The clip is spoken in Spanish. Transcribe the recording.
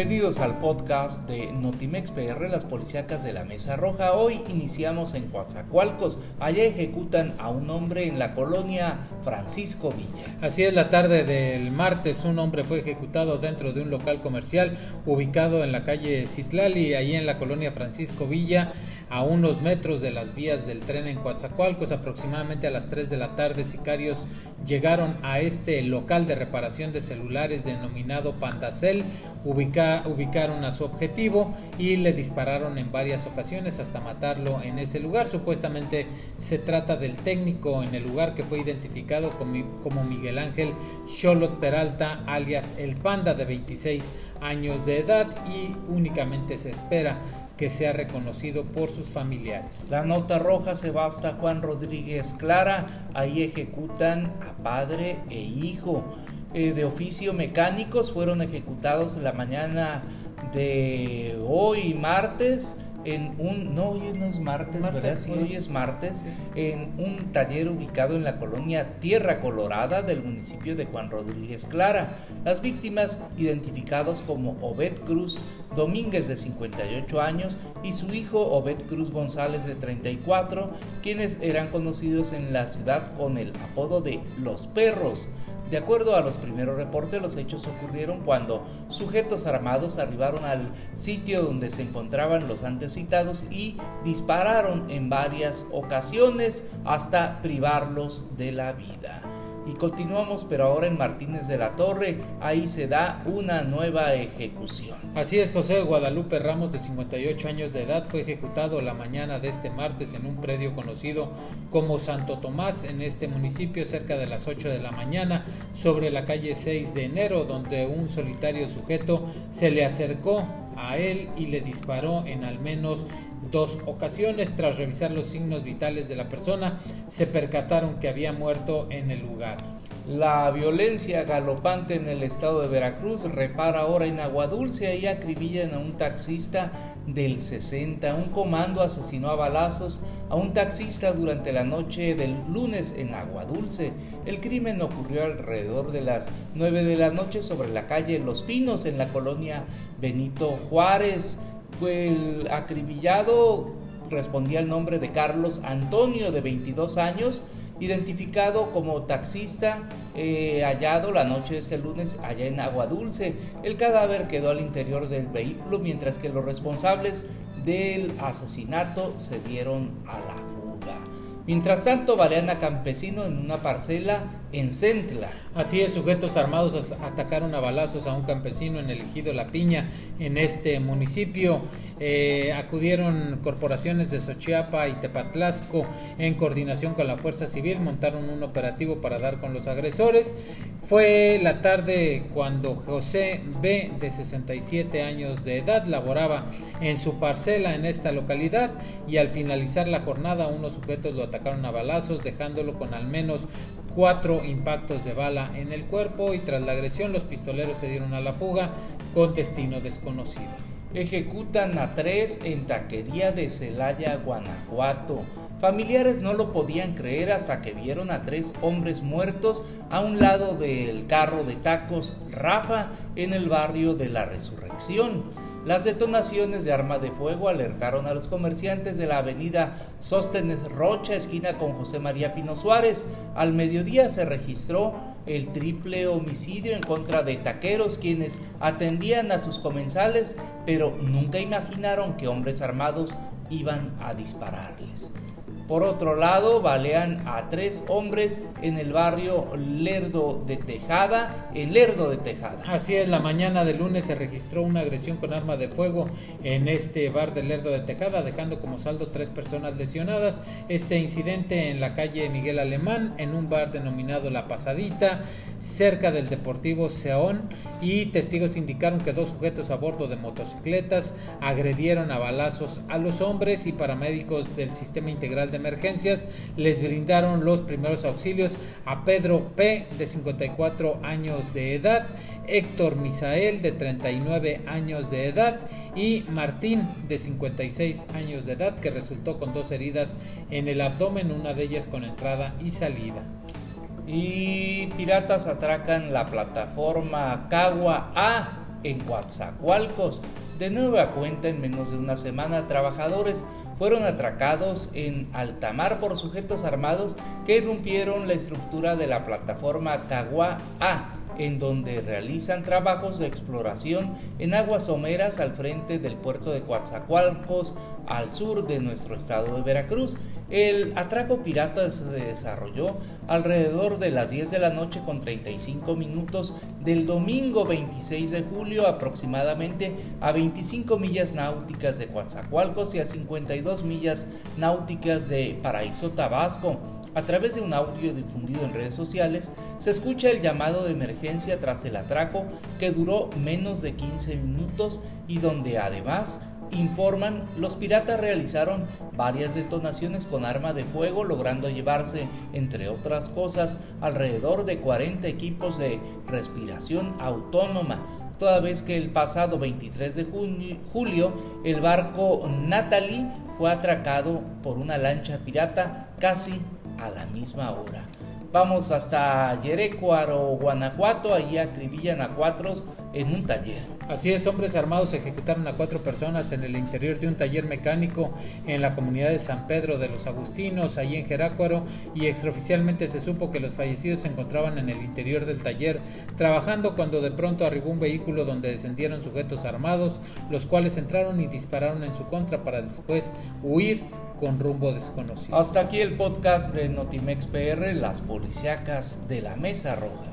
Bienvenidos al podcast de Notimex PR, las policíacas de la Mesa Roja. Hoy iniciamos en Coatzacoalcos. Allá ejecutan a un hombre en la colonia Francisco Villa. Así es, la tarde del martes un hombre fue ejecutado dentro de un local comercial ubicado en la calle Citlali, ahí en la colonia Francisco Villa a unos metros de las vías del tren en Coatzacoalcos. Aproximadamente a las 3 de la tarde, sicarios llegaron a este local de reparación de celulares denominado Pandacel, ubicaron a su objetivo y le dispararon en varias ocasiones hasta matarlo en ese lugar. Supuestamente se trata del técnico en el lugar que fue identificado como Miguel Ángel Cholot Peralta, alias El Panda, de 26 años de edad y únicamente se espera que sea reconocido por sus familiares. La nota roja se va hasta Juan Rodríguez Clara, ahí ejecutan a padre e hijo. Eh, de oficio mecánicos fueron ejecutados la mañana de hoy martes en un, no, hoy no es martes, ¿verdad? Sí, hoy es martes, en un taller ubicado en la colonia Tierra Colorada del municipio de Juan Rodríguez Clara. Las víctimas identificados como Obed Cruz Domínguez de 58 años y su hijo Obed Cruz González de 34, quienes eran conocidos en la ciudad con el apodo de Los Perros. De acuerdo a los primeros reportes, los hechos ocurrieron cuando sujetos armados arribaron al sitio donde se encontraban los antecitados y dispararon en varias ocasiones hasta privarlos de la vida. Y continuamos, pero ahora en Martínez de la Torre, ahí se da una nueva ejecución. Así es, José Guadalupe Ramos, de 58 años de edad, fue ejecutado la mañana de este martes en un predio conocido como Santo Tomás, en este municipio, cerca de las 8 de la mañana, sobre la calle 6 de enero, donde un solitario sujeto se le acercó a él y le disparó en al menos dos ocasiones. Tras revisar los signos vitales de la persona, se percataron que había muerto en el lugar. La violencia galopante en el estado de Veracruz repara ahora en Aguadulce y acribillan a un taxista del 60. Un comando asesinó a balazos a un taxista durante la noche del lunes en Aguadulce. El crimen ocurrió alrededor de las 9 de la noche sobre la calle Los Pinos en la colonia Benito Juárez. El acribillado respondía al nombre de Carlos Antonio, de 22 años, identificado como taxista, eh, hallado la noche de este lunes allá en Agua Dulce. El cadáver quedó al interior del vehículo, mientras que los responsables del asesinato se dieron a la fuga. Mientras tanto, balean a campesino en una parcela en Centla. Así es, sujetos armados atacaron a balazos a un campesino en el ejido La Piña, en este municipio. Eh, acudieron corporaciones de Xochiapa y Tepatlasco en coordinación con la Fuerza Civil, montaron un operativo para dar con los agresores. Fue la tarde cuando José B, de 67 años de edad, laboraba en su parcela en esta localidad y al finalizar la jornada unos sujetos lo atacaron a balazos, dejándolo con al menos cuatro impactos de bala en el cuerpo y tras la agresión los pistoleros se dieron a la fuga con destino desconocido. Ejecutan a tres en taquería de Celaya, Guanajuato. Familiares no lo podían creer hasta que vieron a tres hombres muertos a un lado del carro de tacos Rafa en el barrio de la Resurrección. Las detonaciones de arma de fuego alertaron a los comerciantes de la avenida Sóstenes Rocha, esquina con José María Pino Suárez. Al mediodía se registró el triple homicidio en contra de taqueros quienes atendían a sus comensales, pero nunca imaginaron que hombres armados iban a dispararles. Por otro lado, balean a tres hombres en el barrio Lerdo de Tejada, en Lerdo de Tejada. Así es, la mañana del lunes se registró una agresión con arma de fuego en este bar de Lerdo de Tejada, dejando como saldo tres personas lesionadas. Este incidente en la calle Miguel Alemán, en un bar denominado La Pasadita, cerca del Deportivo Seón, y testigos indicaron que dos sujetos a bordo de motocicletas agredieron a balazos a los hombres y paramédicos del Sistema Integral de emergencias les brindaron los primeros auxilios a Pedro P. de 54 años de edad, Héctor Misael de 39 años de edad y Martín de 56 años de edad que resultó con dos heridas en el abdomen, una de ellas con entrada y salida. Y piratas atracan la plataforma Cagua A en Coatzacoalcos. De nueva cuenta, en menos de una semana, trabajadores fueron atracados en altamar por sujetos armados que irrumpieron la estructura de la plataforma Cagua A en donde realizan trabajos de exploración en aguas someras al frente del puerto de Coatzacoalcos, al sur de nuestro estado de Veracruz. El atraco pirata se desarrolló alrededor de las 10 de la noche con 35 minutos del domingo 26 de julio aproximadamente a 25 millas náuticas de Coatzacoalcos y a 52 millas náuticas de Paraíso Tabasco. A través de un audio difundido en redes sociales, se escucha el llamado de emergencia tras el atraco que duró menos de 15 minutos y donde además informan los piratas realizaron varias detonaciones con arma de fuego logrando llevarse entre otras cosas alrededor de 40 equipos de respiración autónoma. Toda vez que el pasado 23 de julio el barco Natalie fue atracado por una lancha pirata casi a la misma hora. Vamos hasta Yerecuaro, Guanajuato, ahí acribillan a cuatro en un taller. Así es, hombres armados ejecutaron a cuatro personas en el interior de un taller mecánico en la comunidad de San Pedro de los Agustinos, ahí en Jerácuaro, y extraoficialmente se supo que los fallecidos se encontraban en el interior del taller trabajando cuando de pronto arribó un vehículo donde descendieron sujetos armados, los cuales entraron y dispararon en su contra para después huir con rumbo desconocido. Hasta aquí el podcast de Notimex PR, las policíacas de la Mesa Roja.